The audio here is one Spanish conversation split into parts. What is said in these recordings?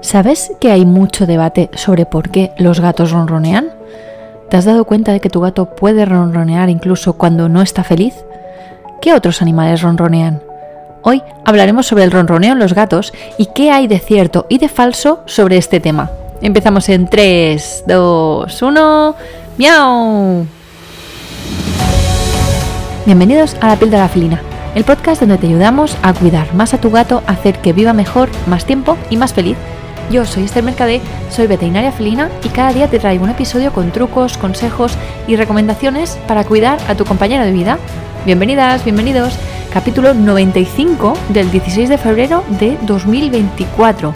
¿Sabes que hay mucho debate sobre por qué los gatos ronronean? ¿Te has dado cuenta de que tu gato puede ronronear incluso cuando no está feliz? ¿Qué otros animales ronronean? Hoy hablaremos sobre el ronroneo en los gatos y qué hay de cierto y de falso sobre este tema. Empezamos en 3, 2, 1. ¡Miau! Bienvenidos a La Píldora Felina, el podcast donde te ayudamos a cuidar más a tu gato, hacer que viva mejor, más tiempo y más feliz. Yo soy Esther Mercadé, soy veterinaria felina y cada día te traigo un episodio con trucos, consejos y recomendaciones para cuidar a tu compañero de vida. Bienvenidas, bienvenidos. Capítulo 95 del 16 de febrero de 2024.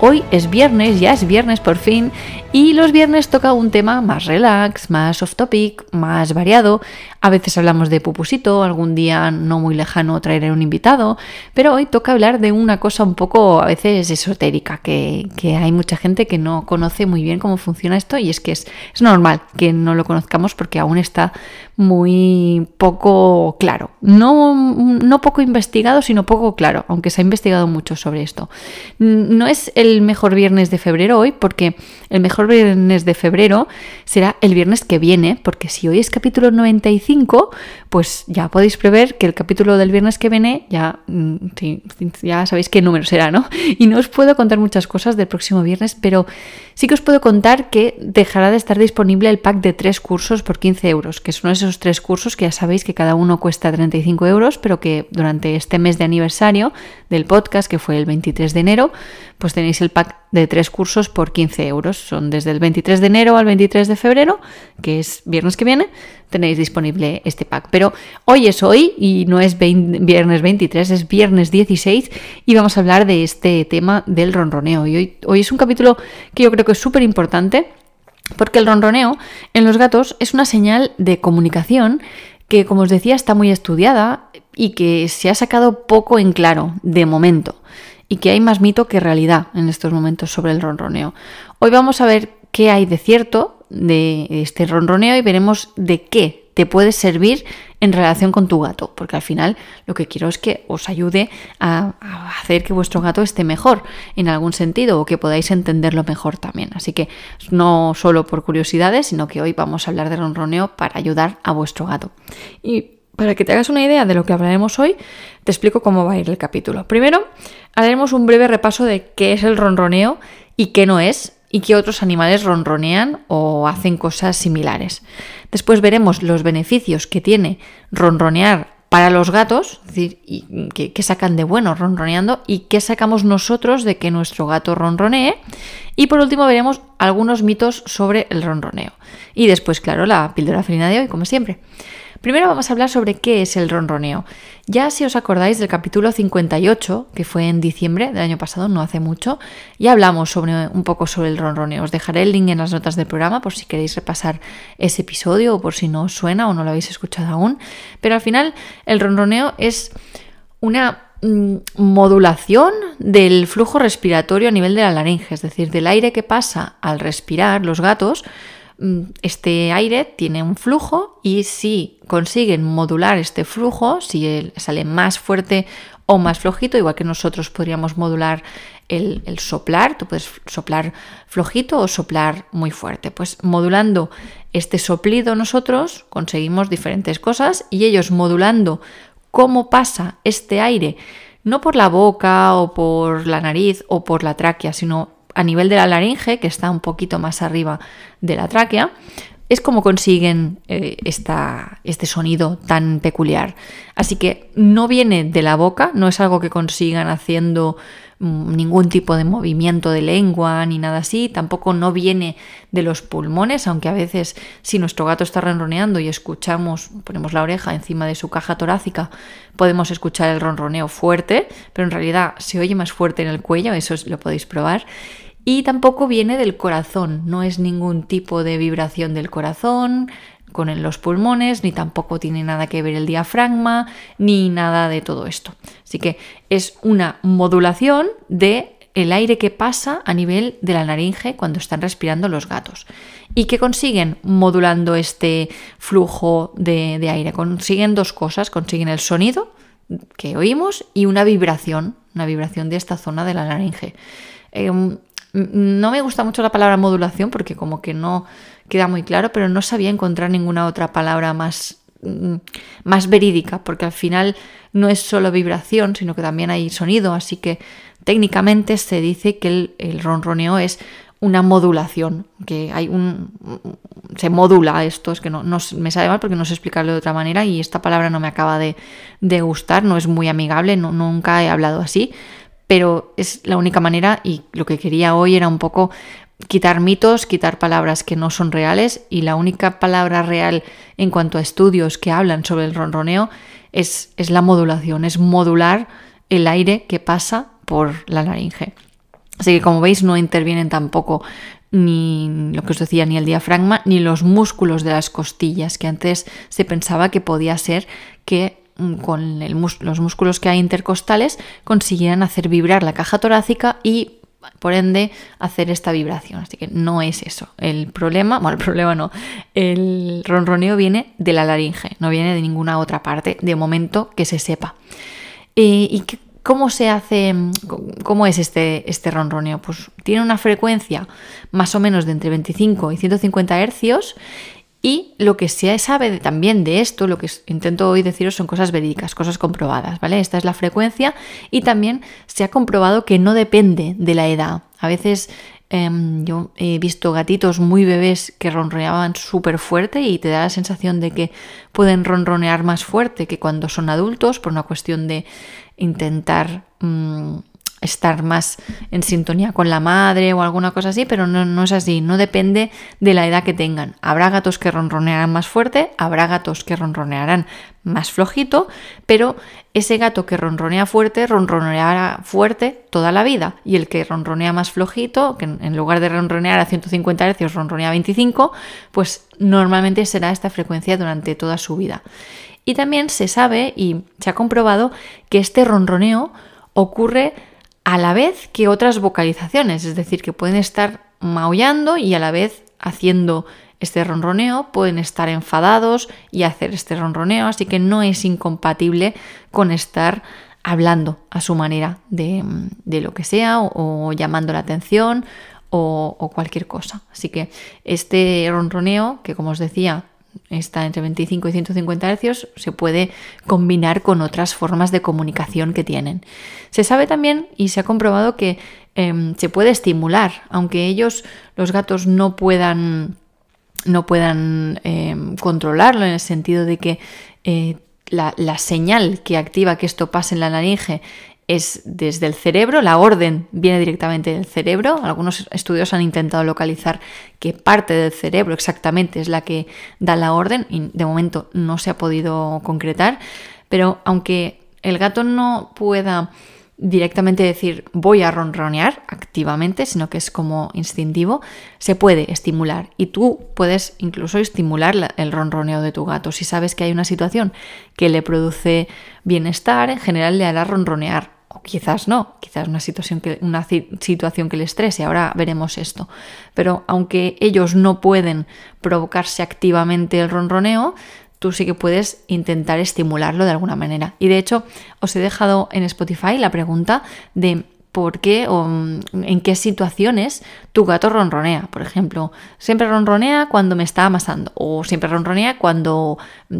Hoy es viernes, ya es viernes por fin, y los viernes toca un tema más relax, más off topic, más variado. A veces hablamos de pupusito, algún día no muy lejano traeré un invitado, pero hoy toca hablar de una cosa un poco a veces esotérica, que, hay mucha gente que no conoce muy bien cómo funciona esto y es que es, es normal que no lo conozcamos porque aún está muy poco claro. No, no poco investigado, sino poco claro, aunque se ha investigado mucho sobre esto. No es el mejor viernes de febrero hoy porque el mejor viernes de febrero será el viernes que viene, porque si hoy es capítulo 95, pues ya podéis prever que el capítulo del viernes que viene ya, mm, ya sabéis qué número será, ¿no? Y no os puedo contar muchas cosas del próximo viernes, pero sí que os puedo contar que dejará de estar disponible el pack de tres cursos por 15 euros, que son esos tres cursos que ya sabéis que cada uno cuesta 35 euros, pero que durante este mes de aniversario del podcast, que fue el 23 de enero, pues tenéis el pack de tres cursos por 15 euros. Son desde el 23 de enero al 23 de febrero, que es viernes que viene, tenéis disponible este pack. Pero hoy es hoy y no es viernes 23, es viernes 16 y vamos a hablar de este tema del ronroneo. Y hoy, hoy es un capítulo que yo creo que es súper importante porque el ronroneo en los gatos es una señal de comunicación que, como os decía, está muy estudiada y que se ha sacado poco en claro de momento y que hay más mito que realidad en estos momentos sobre el ronroneo. Hoy vamos a ver qué hay de cierto de este ronroneo y veremos de qué te puede servir en relación con tu gato, porque al final lo que quiero es que os ayude a, hacer que vuestro gato esté mejor en algún sentido o que podáis entenderlo mejor también. Así que no solo por curiosidades, sino que hoy vamos a hablar de ronroneo para ayudar a vuestro gato. Y para que te hagas una idea de lo que hablaremos hoy, te explico cómo va a ir el capítulo. Primero, haremos un breve repaso de qué es el ronroneo y qué no es, y qué otros animales ronronean o hacen cosas similares. Después veremos los beneficios que tiene ronronear para los gatos, es decir, qué, sacan de bueno ronroneando y qué sacamos nosotros de que nuestro gato ronronee. Y por último veremos algunos mitos sobre el ronroneo. Y después, claro, la píldora felina de hoy, como siempre. Primero vamos a hablar sobre qué es el ronroneo. Ya si os acordáis del capítulo 58, que fue en diciembre del año pasado, no hace mucho, ya hablamos sobre un poco sobre el ronroneo. Os dejaré el link en las notas del programa por si queréis repasar ese episodio o por si no os suena o no lo habéis escuchado aún. Pero al final el ronroneo es una mm, modulación del flujo respiratorio a nivel de la laringe, es decir, del aire que pasa al respirar los gatos este aire tiene un flujo y si consiguen modular este flujo, si sale más fuerte o más flojito, igual que nosotros podríamos modular el, soplar, tú puedes soplar flojito o soplar muy fuerte. Pues modulando este soplido nosotros conseguimos diferentes cosas y ellos modulando cómo pasa este aire, no por la boca o por la nariz o por la tráquea, sino a nivel de la laringe, que está un poquito más arriba de la tráquea, es como consiguen eh, este sonido tan peculiar. Así que no viene de la boca, no es algo que consigan haciendo mm, ningún tipo de movimiento de lengua ni nada así, tampoco no viene de los pulmones, aunque a veces si nuestro gato está ronroneando y escuchamos, ponemos la oreja encima de su caja torácica, podemos escuchar el ronroneo fuerte, pero en realidad se oye más fuerte en el cuello, eso lo podéis probar y tampoco viene del corazón, no es ningún tipo de vibración del corazón con los pulmones, ni tampoco tiene nada que ver el diafragma, ni nada de todo esto. Así que es una modulación de el aire que pasa a nivel de la laringe cuando están respirando los gatos. ¿Y qué consiguen modulando este flujo de, aire? Consiguen dos cosas, consiguen el sonido que oímos y una vibración, una vibración de esta zona de la laringe. Em, no me gusta mucho la palabra modulación porque como que no queda muy claro, pero no sabía encontrar ninguna otra palabra más, mm, más verídica, porque al final no es solo vibración, sino que también hay sonido, así que técnicamente se dice que el, ronroneo es una modulación, que hay un se modula esto, es que no, me sabe mal porque no sé explicarlo de otra manera y esta palabra no me acaba de, de gustar, no es muy amigable, no, nunca he hablado así, pero es la única manera y lo que quería hoy era un poco quitar mitos, quitar palabras que no son reales y la única palabra real en cuanto a estudios que hablan sobre el ronroneo es, es la modulación, es modular el aire que pasa por la laringe. Así que como veis no intervienen tampoco ni lo que os decía, ni el diafragma, ni los músculos de las costillas, que antes se pensaba que podía ser que Mm, con los músculos que hay intercostales consiguieran hacer vibrar la caja torácica y por ende hacer esta vibración. Así que no es eso. El problema, bueno, el problema no, el ronroneo viene de la laringe, no viene de ninguna otra parte, de momento que se sepa. Eh, ¿Y cómo se hace, cómo es este, este ronroneo? Pues tiene una frecuencia más o menos de entre 25 y 150 hercios y lo que se sabe también de esto, lo que intento hoy deciros son cosas verídicas, cosas comprobadas, ¿vale? Esta es la frecuencia y también se ha comprobado que no depende de la edad. A veces em, yo he visto gatitos muy bebés que ronroneaban súper fuerte y te da la sensación de que pueden ronronear más fuerte que cuando son adultos por una cuestión de intentar... Mm, estar más en sintonía con la madre o alguna cosa así, pero no, es así, no depende de la edad que tengan. Habrá gatos que ronronearán más fuerte, habrá gatos que ronronearán más flojito, pero ese gato que ronronea fuerte, ronroneará fuerte toda la vida. Y el que ronronea más flojito, que en lugar de ronronear a 150 Hz ronronea a 25, pues normalmente será esta frecuencia durante toda su vida. Y también se sabe y se ha comprobado que este ronroneo ocurre a la vez que otras vocalizaciones, es decir, que pueden estar maullando y a la vez haciendo este ronroneo, pueden estar enfadados y hacer este ronroneo, así que no es incompatible con estar hablando a su manera de, lo que sea o, llamando la atención o, o, cualquier cosa. Así que este ronroneo, que como os decía, está entre 25 y 150 Hz, se puede combinar con otras formas de comunicación que tienen. Se sabe también y se ha comprobado que em, se puede estimular, aunque ellos, los gatos, no puedan, no puedan em, controlarlo en el sentido de que eh, la, la, señal que activa que esto pase en la laringe es desde el cerebro, la orden viene directamente del cerebro. Algunos estudios han intentado localizar qué parte del cerebro exactamente es la que da la orden y de momento no se ha podido concretar. Pero aunque el gato no pueda directamente decir voy a ronronear activamente, sino que es como instintivo, se puede estimular y tú puedes incluso estimular el ronroneo de tu gato. Si sabes que hay una situación que le produce bienestar, en general le hará ronronear o quizás no, quizás una situación que, una situación que le estrese, ahora veremos esto. Pero aunque ellos no pueden provocarse activamente el ronroneo, tú sí que puedes intentar estimularlo de alguna manera. Y de hecho, os he dejado en Spotify la pregunta de por qué o mm, en qué situaciones tu gato ronronea. Por ejemplo, siempre ronronea cuando me está amasando o siempre ronronea cuando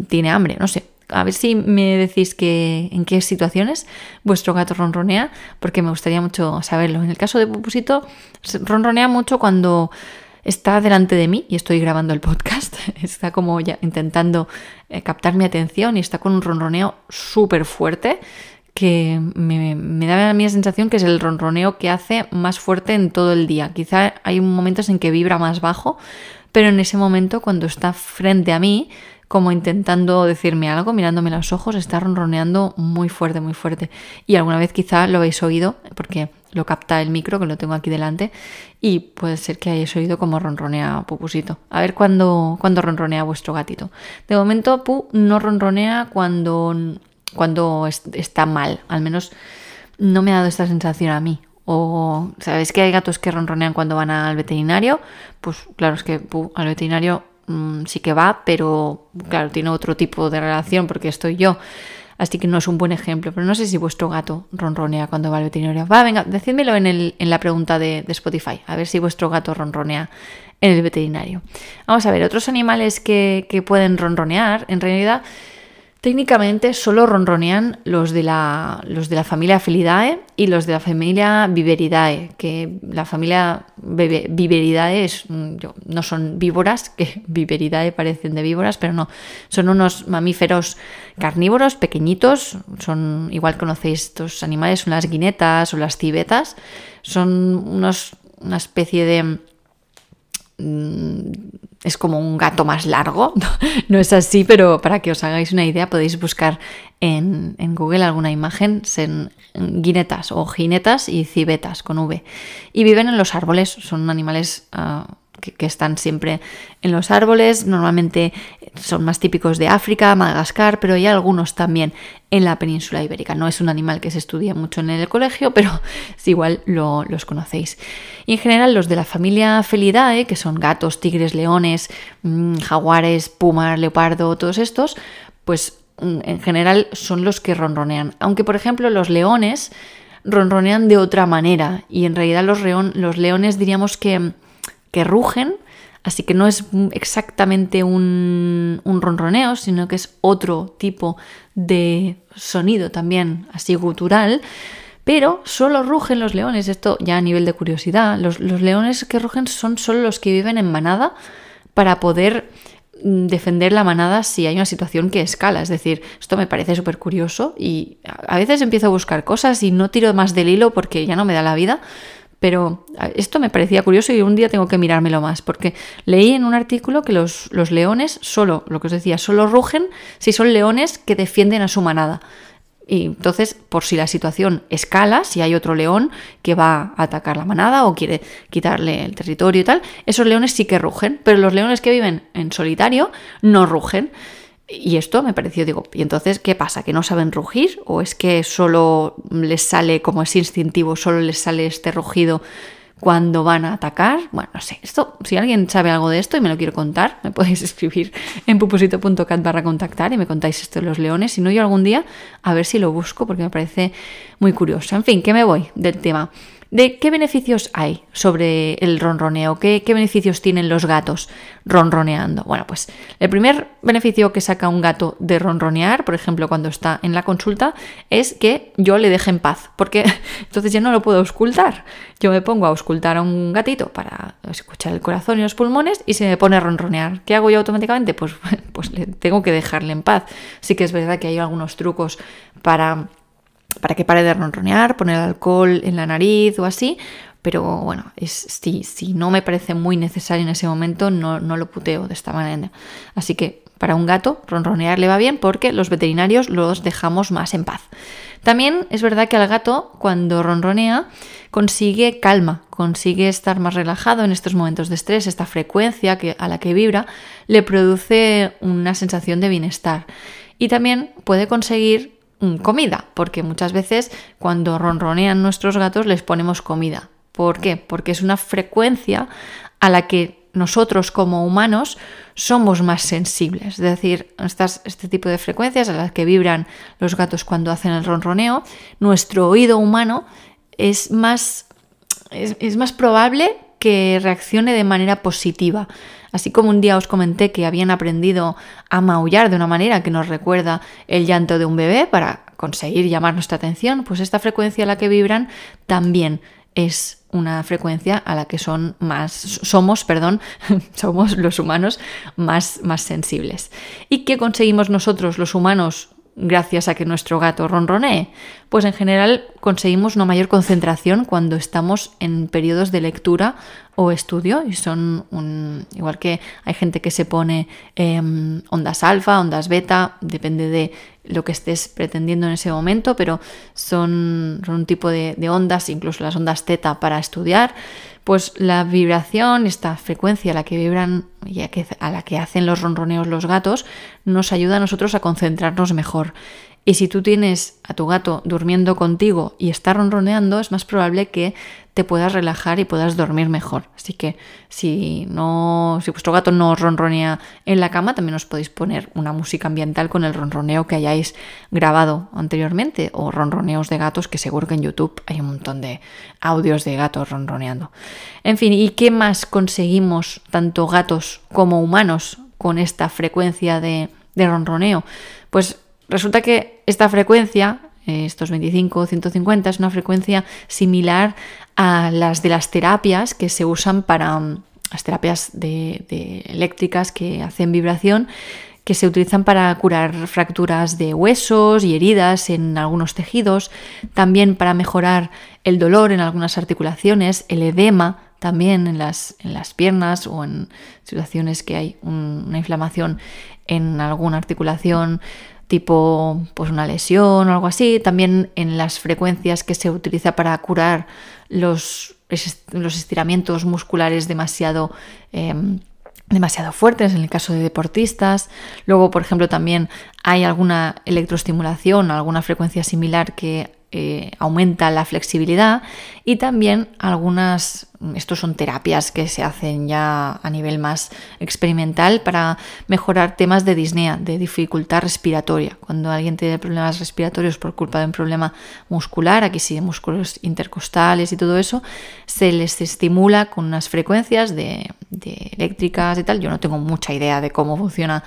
tiene hambre, no sé a ver si me decís que, en qué situaciones vuestro gato ronronea, porque me gustaría mucho saberlo. En el caso de Pupusito, ronronea mucho cuando está delante de mí y estoy grabando el podcast. Está como ya intentando eh, captar mi atención y está con un ronroneo súper fuerte que me, me, da a mí la sensación que es el ronroneo que hace más fuerte en todo el día. Quizá hay momentos en que vibra más bajo, pero en ese momento cuando está frente a mí como intentando decirme algo, mirándome los ojos, está ronroneando muy fuerte, muy fuerte. Y alguna vez quizá lo habéis oído, porque lo capta el micro, que lo tengo aquí delante, y puede ser que hayáis oído como ronronea Pupusito. A ver cuándo, cuándo ronronea vuestro gatito. De momento, Pu no ronronea cuando, cuando está mal, al menos no me ha dado esta sensación a mí. O, ¿sabéis que hay gatos que ronronean cuando van al veterinario? Pues claro, es que al veterinario Mm, sí que va, pero claro, tiene otro tipo de relación porque estoy yo. así que no es un buen ejemplo, pero no sé si vuestro gato ronronea cuando va al veterinario. Va, venga, decídmelo en, el, en la pregunta de, Spotify, a ver si vuestro gato ronronea en el veterinario. Vamos a ver, otros animales que, que pueden ronronear, en realidad Técnicamente solo ronronean los de, la, los de la familia Felidae y los de la familia Viveridae, que la familia Viveridae es, mm, no son víboras, que Viveridae parecen de víboras, pero no, son unos mamíferos carnívoros pequeñitos, son igual conocéis estos animales, son las guinetas o las civetas, son unos, una especie de Mm, es como un gato más largo. No, es así, pero para que os hagáis una idea podéis buscar en, Google alguna imagen, en, guinetas o jinetas y civetas con V. Y viven en los árboles, son animales ah, que, están siempre en los árboles, normalmente son más típicos de África, Madagascar, pero hay algunos también en la península ibérica. No es un animal que se estudia mucho en el colegio, pero igual los conocéis. Y en general los de la familia Felidae, que son gatos, tigres, leones, mm, jaguares, puma, leopardo, todos estos, pues mm, en general son los que ronronean. Aunque por ejemplo los leones ronronean de otra manera y en realidad los leones diríamos que que rugen, así que no es exactamente un, ronroneo, sino que es otro tipo de sonido también, así gutural. Pero solo rugen los leones, esto ya a nivel de curiosidad, los, los leones que rugen son solo los que viven en manada para poder mm, defender la manada si hay una situación que escala. Es decir, esto me parece súper curioso y a veces empiezo a buscar cosas y no tiro más del hilo porque ya no me da la vida, pero esto me parecía curioso y un día tengo que mirármelo más, porque leí en un artículo que los, los leones solo, lo que os decía, solo rugen si son leones que defienden a su manada. Y entonces, por si la situación escala, si hay otro león que va a atacar la manada o quiere quitarle el territorio y tal, esos leones sí que rugen, pero los leones que viven en solitario no rugen. Y esto me pareció, digo, ¿y entonces qué pasa? ¿Que no saben rugir? ¿O es que solo les sale, como es instintivo, solo les sale este rugido cuando van a atacar? Bueno, no sé, esto, si alguien sabe algo de esto y me lo quiero contar, me podéis escribir en pupusito.cat barra contactar y me contáis esto de los leones. Si no, yo algún día a ver si lo busco porque me parece muy curioso. En fin, que me voy del tema. ¿De qué beneficios hay sobre el ronroneo? ¿Qué, beneficios tienen los gatos ronroneando? Bueno, pues el primer beneficio que saca un gato de ronronear, por ejemplo, cuando está en la consulta, es que yo le deje en paz, porque entonces ya no lo puedo auscultar. Yo me pongo a auscultar a un gatito para escuchar el corazón y los pulmones y se me pone a ronronear. ¿Qué hago yo automáticamente? Pues, pues le tengo que dejarle en paz. Sí que es verdad que hay algunos trucos para para que pare de ronronear, poner alcohol en la nariz o así, pero bueno, si, si no me parece muy necesario en ese momento, no, no lo puteo de esta manera. Así que para un gato ronronear le va bien porque los veterinarios los dejamos más en paz. También es verdad que al gato cuando ronronea consigue calma, consigue estar más relajado en estos momentos de estrés, esta frecuencia que, a la que vibra le produce una sensación de bienestar. Y también puede conseguir comida, porque muchas veces cuando ronronean nuestros gatos les ponemos comida. ¿Por qué? Porque es una frecuencia a la que nosotros como humanos somos más sensibles. Es decir, estas, este tipo de frecuencias a las que vibran los gatos cuando hacen el ronroneo, nuestro oído humano es más, es más probable que reaccione de manera positiva. Así como un día os comenté que habían aprendido a maullar de una manera que nos recuerda el llanto de un bebé para conseguir llamar nuestra atención, pues esta frecuencia a la que vibran también es una frecuencia a la que son más somos, perdón, somos los humanos más más sensibles. ¿Y qué conseguimos nosotros los humanos gracias a que nuestro gato ronronee? Pues en general conseguimos una mayor concentración cuando estamos en periodos de lectura o estudio y son un, igual que hay gente que se pone em, ondas alfa, ondas beta, depende de lo que estés pretendiendo en ese momento, pero son, un tipo de, de ondas, incluso las ondas teta para estudiar pues la vibración, esta frecuencia a la que vibran y a, la que hacen los ronroneos los gatos, nos ayuda a nosotros a concentrarnos mejor. Y si tú tienes a tu gato durmiendo contigo y está ronroneando, es más probable que te puedas relajar y puedas dormir mejor. Así que si no, si vuestro gato no ronronea en la cama, también os podéis poner una música ambiental con el ronroneo que hayáis grabado anteriormente o ronroneos de gatos, que seguro que en YouTube hay un montón de audios de gatos ronroneando. En fin, ¿y qué más conseguimos tanto gatos como humanos con esta frecuencia de, de ronroneo? Pues Resulta que esta frecuencia, eh, estos 25 o 150, es una frecuencia similar a las de las terapias que se usan para mm, las terapias de, eléctricas que hacen vibración que se utilizan para curar fracturas de huesos y heridas en algunos tejidos, también para mejorar el dolor en algunas articulaciones, el edema también en las, en las piernas o en situaciones que hay una inflamación en alguna articulación, tipo pues una lesión o algo así, también en las frecuencias que se utiliza para curar los, los estiramientos musculares demasiado, em, demasiado fuertes en el caso de deportistas. Luego, por ejemplo, también hay alguna electroestimulación, alguna frecuencia similar que eh, aumenta la flexibilidad y también algunas, estos son terapias que se hacen ya a nivel más experimental para mejorar temas de disnea, de dificultad respiratoria. Cuando alguien tiene problemas respiratorios por culpa de un problema muscular, aquí sí de músculos intercostales y todo eso, se les estimula con unas frecuencias de, eléctricas y tal. Yo no tengo mucha idea de cómo funciona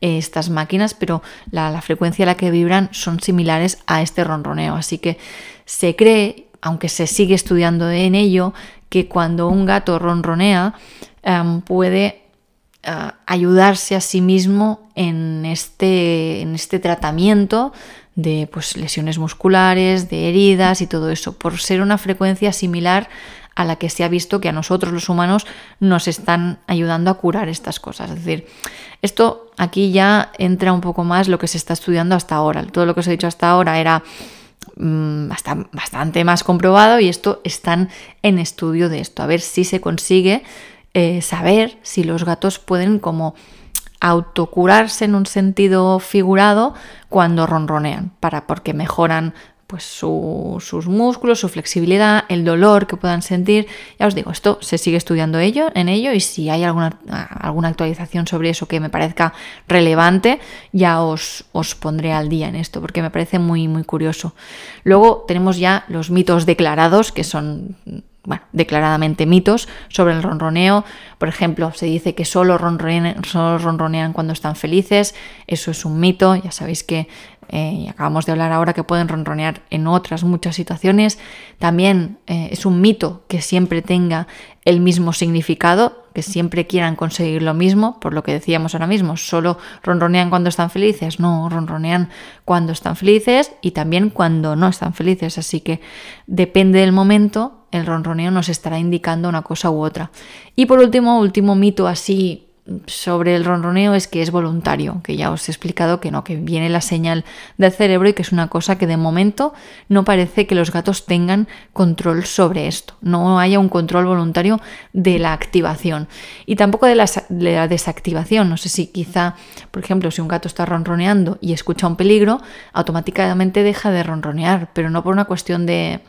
estas máquinas, pero la, frecuencia a la que vibran son similares a este ronroneo. Así que se cree, aunque se sigue estudiando en ello, que cuando un gato ronronea em, puede eh, ayudarse a sí mismo en este, en este tratamiento de pues, lesiones musculares, de heridas y todo eso, por ser una frecuencia similar a la que se ha visto que a nosotros los humanos nos están ayudando a curar estas cosas. Es decir, esto aquí ya entra un poco más lo que se está estudiando hasta ahora. Todo lo que os he dicho hasta ahora era mm, bastante más comprobado y esto están en estudio de esto. A ver si se consigue eh, saber si los gatos pueden como autocurarse en un sentido figurado cuando ronronean, para porque mejoran pues sus músculos, su flexibilidad, el dolor que puedan sentir. Ya os digo, esto se sigue estudiando ello, en ello y si hay alguna, alguna actualización sobre eso que me parezca relevante, ya os, os pondré al día en esto, porque me parece muy, muy curioso. Luego tenemos ya los mitos declarados, que son bueno, declaradamente mitos sobre el ronroneo. Por ejemplo, se dice que solo solo ronronean cuando están felices. Eso es un mito. Ya sabéis que eh, y acabamos de hablar ahora que pueden ronronear en otras muchas situaciones. También eh, es un mito que siempre tenga el mismo significado, que siempre quieran conseguir lo mismo, por lo que decíamos ahora mismo, solo ronronean cuando están felices, no, ronronean cuando están felices y también cuando no están felices, así que depende del momento, el ronroneo nos estará indicando una cosa u otra. Y por último, último mito así sobre el ronroneo es que es voluntario, que ya os he explicado que no, que viene la señal del cerebro y que es una cosa que de momento no parece que los gatos tengan control sobre esto, no haya un control voluntario de la activación y tampoco de la, de la desactivación. No sé si quizá, por ejemplo, si un gato está ronroneando y escucha un peligro, automáticamente deja de ronronear, pero no por una cuestión de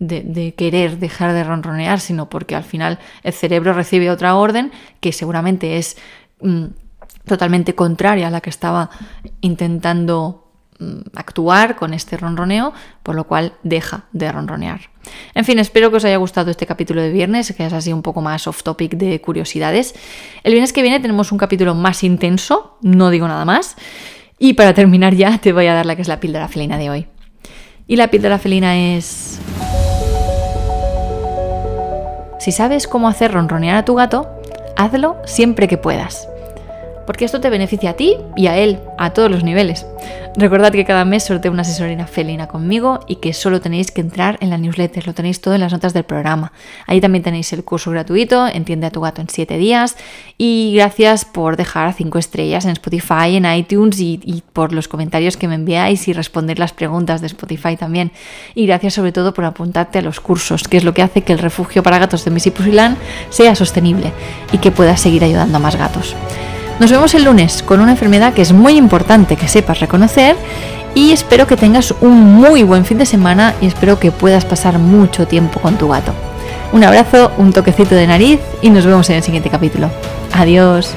de, querer dejar de ronronear, sino porque al final el cerebro recibe otra orden que seguramente es mm, totalmente contraria a la que estaba intentando mm, actuar con este ronroneo, por lo cual deja de ronronear. En fin, espero que os haya gustado este capítulo de viernes, que es así un poco más off topic de curiosidades. El viernes que viene tenemos un capítulo más intenso, no digo nada más. Y para terminar ya te voy a dar la que es la píldora felina de hoy. Y la píldora felina es si sabes cómo hacer ronronear a tu gato, hazlo siempre que puedas porque esto te beneficia a ti y a él, a todos los niveles. Recordad que cada mes sorteo una asesoría felina conmigo y que solo tenéis que entrar en la newsletter, lo tenéis todo en las notas del programa. Ahí también tenéis el curso gratuito, Entiende a tu gato en 7 días, y gracias por dejar 5 estrellas en Spotify, en iTunes y, y, por los comentarios que me enviáis y responder las preguntas de Spotify también. Y gracias sobre todo por apuntarte a los cursos, que es lo que hace que el refugio para gatos de Missy Pusilán sea sostenible y que puedas seguir ayudando a más gatos. Nos vemos el lunes con una enfermedad que es muy importante que sepas reconocer y espero que tengas un muy buen fin de semana y espero que puedas pasar mucho tiempo con tu gato. Un abrazo, un toquecito de nariz y nos vemos en el siguiente capítulo. Adiós.